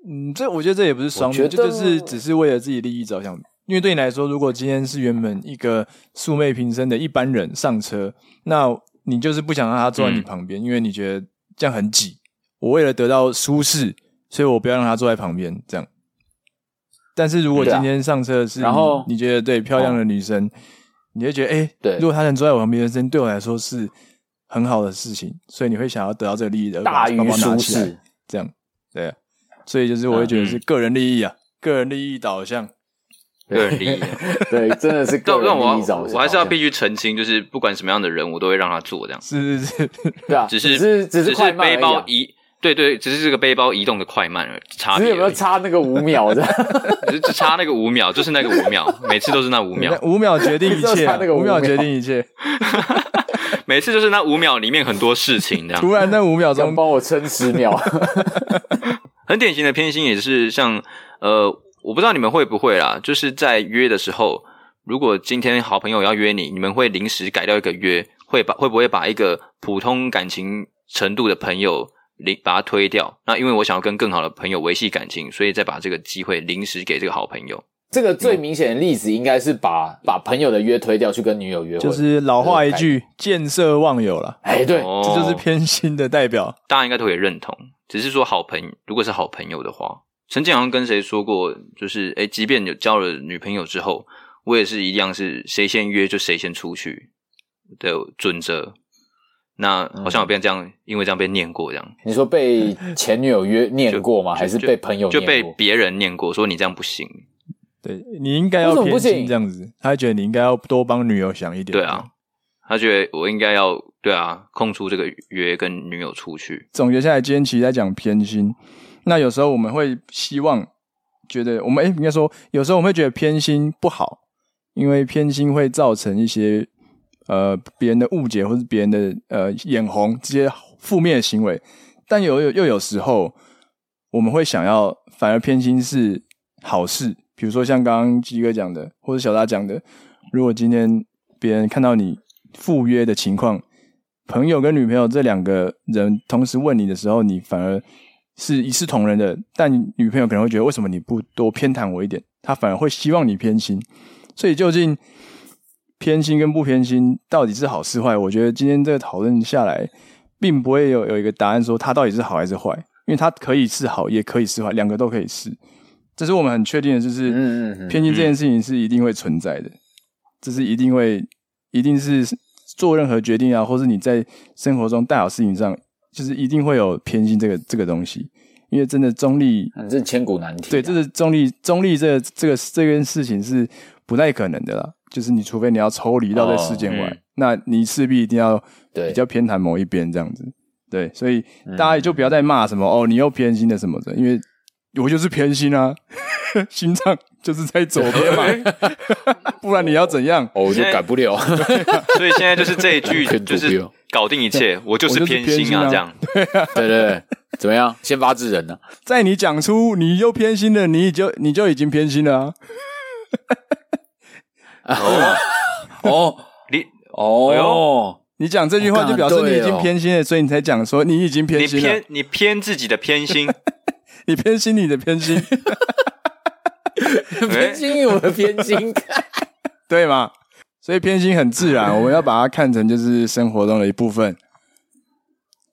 嗯，这我觉得这也不是双面，这就是只是为了自己利益着想。因为对你来说，如果今天是原本一个素昧平生的一般人上车，那你就是不想让他坐在你旁边，嗯、因为你觉得这样很挤。我为了得到舒适，所以我不要让他坐在旁边，这样。但是如果今天上车的是，然后你觉得对漂亮的女生，哦、你会觉得哎，欸、对，如果她能坐在我旁边的，真对我来说是很好的事情，所以你会想要得到这个利益的，大于舒适，这样对。所以就是我会觉得是个人利益啊，嗯、个人利益导向。(laughs) 个人利益，(laughs) 对，真的是 (laughs) 个人利益导向。我还是要必须澄清，就是不管什么样的人，我都会让他做这样。是是是，对啊，只是只是只是背包移，对对，只是这个背包移动的快慢而已，差别。只是有没有差那个五秒的？只只差那个五秒，就是那个五秒，每次都是那五秒，五秒决定一切，五秒决定一切。每次就是那五秒里面很多事情，这样。突然那五秒钟帮我撑十秒，很典型的偏心也是像呃，我不知道你们会不会啦，就是在约的时候，如果今天好朋友要约你，你们会临时改掉一个约，会把会不会把一个普通感情程度的朋友临把他推掉？那因为我想要跟更好的朋友维系感情，所以再把这个机会临时给这个好朋友。这个最明显的例子应该是把把朋友的约推掉，去跟女友约会，就是老话一句，见色忘友了。哎，对，哦、这就是偏心的代表。大家应该都可以认同。只是说好朋友，如果是好朋友的话，曾经好像跟谁说过，就是诶，即便有交了女朋友之后，我也是一样是谁先约就谁先出去的准则。那好像有被这样，嗯、因为这样被念过这样。你说被前女友约念过吗？(laughs) 还是被朋友就被别人念过，说你这样不行。对，你应该要偏心这样子，他觉得你应该要多帮女友想一点。对啊，他觉得我应该要对啊，空出这个约跟女友出去。总结下来，今天其实在讲偏心。那有时候我们会希望觉得我们诶应该说有时候我们会觉得偏心不好，因为偏心会造成一些呃别人的误解或者别人的呃眼红这些负面的行为。但有有又有时候，我们会想要反而偏心是好事，比如说像刚刚基哥讲的，或者小大讲的，如果今天别人看到你赴约的情况，朋友跟女朋友这两个人同时问你的时候，你反而是一视同仁的，但女朋友可能会觉得为什么你不多偏袒我一点？她反而会希望你偏心，所以究竟偏心跟不偏心到底是好是坏？我觉得今天这个讨论下来。并不会有有一个答案说它到底是好还是坏，因为它可以是好，也可以是坏，两个都可以是。这是我们很确定的，就是偏心这件事情是一定会存在的，这是一定会，一定是做任何决定啊，或是你在生活中大小事情上，就是一定会有偏心这个这个东西。因为真的中立，这是千古难题。对，这是中立，中立这个、这个这件事情是不太可能的啦。就是你除非你要抽离到这事件外，哦嗯、那你势必一定要。比较偏袒某一边这样子，对，所以大家也就不要再骂什么、嗯、哦，你又偏心的什么的，因为我就是偏心啊，(laughs) 心脏就是在左边嘛，(laughs) 不然你要怎样？哦，我就改不了。(laughs) 所以现在就是这一句，就是搞定一切，我就是偏心啊，这样。对啊，对对对，怎么样？先发制人呢、啊？在你讲出你又偏心了，你就你就已经偏心了啊！哦哦，你哦。你讲这句话就表示你已经偏心了，所以你才讲说你已经偏心了。你偏你偏自己的偏心，你偏心你的偏心，偏心我的偏心，(laughs) 对吗？所以偏心很自然，我们要把它看成就是生活中的一部分，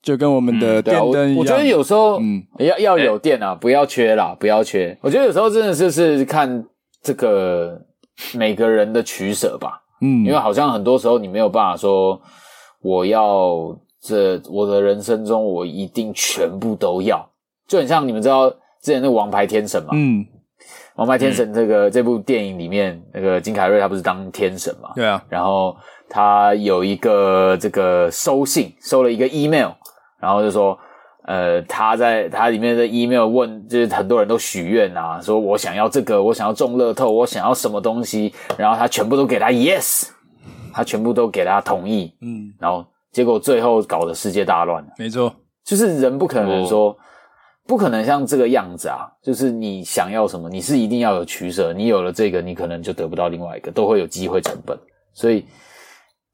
就跟我们的电灯一样。我觉得有时候，嗯，要要有电啊，不要缺啦，不要缺。我觉得有时候真的就是看这个每个人的取舍吧，嗯，因为好像很多时候你没有办法说。我要这我的人生中，我一定全部都要，就很像你们知道之前那个《王牌天神》嘛，嗯，《王牌天神》这个、嗯、这部电影里面，那个金凯瑞他不是当天神嘛？对啊，然后他有一个这个收信，收了一个 email，然后就说，呃，他在他里面的 email 问，就是很多人都许愿啊，说我想要这个，我想要中乐透，我想要什么东西，然后他全部都给他 yes。他全部都给他同意，嗯，然后结果最后搞得世界大乱。没错，就是人不可能说，不可能像这个样子啊。就是你想要什么，你是一定要有取舍。你有了这个，你可能就得不到另外一个，都会有机会成本。所以，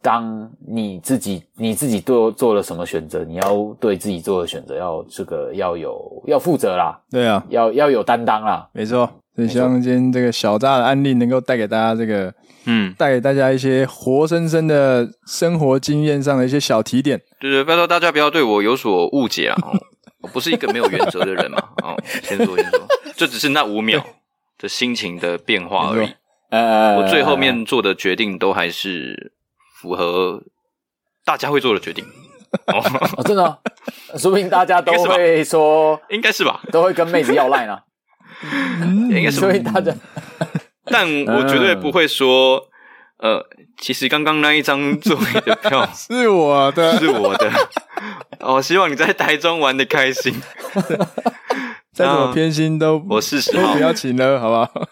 当你自己你自己做做了什么选择，你要对自己做的选择要这个要有要负责啦。对啊，要要有担当啦。没错，所以希望今天这个小扎的案例能够带给大家这个。嗯，带给大家一些活生生的生活经验上的一些小提点。对对，拜托大家不要对我有所误解啊！我不是一个没有原则的人嘛。(laughs) 哦，先说先说，这只是那五秒的心情的变化而已。呃，我最后面做的决定都还是符合大家会做的决定。(laughs) 哦，真的吗？说不定大家都会说，应该是吧？都会跟妹子要赖呢。应该是，所以大家。但我绝对不会说，呃，其实刚刚那一张座位的票 (laughs) 是我的，是我的。我希望你在台中玩的开心，(laughs) 再怎么偏心都我试试，都不要请了，好不好？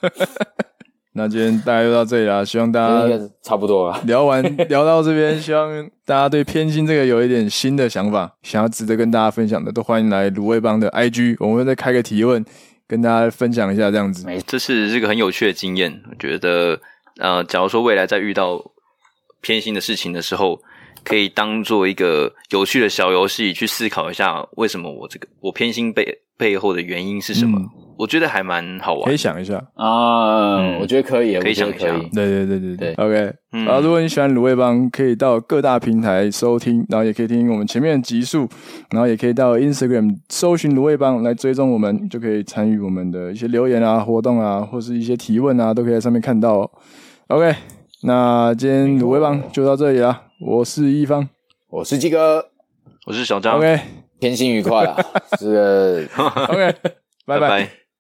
(laughs) 那今天大家就到这里啦，希望大家差不多了。聊完聊到这边，(laughs) 希望大家对偏心这个有一点新的想法，想要值得跟大家分享的，都欢迎来卤味帮的 IG，我们会再开个提问。跟大家分享一下这样子，这是这个很有趣的经验。我觉得，呃，假如说未来在遇到偏心的事情的时候，可以当做一个有趣的小游戏去思考一下，为什么我这个我偏心背背后的原因是什么？嗯。我觉得还蛮好玩，可以想一下。啊，嗯、我觉得可以，可以想一下，对对对对对，OK，嗯，然后如果你喜欢卤味帮，可以到各大平台收听，然后也可以听我们前面的集数，然后也可以到 Instagram 搜寻卤味帮来追踪我们，就可以参与我们的一些留言啊、活动啊，或是一些提问啊，都可以在上面看到。哦。OK，那今天卤味帮就到这里了，我是一方，我是鸡哥，我是小张，OK，天心愉快啊，这个。(laughs) OK，拜拜。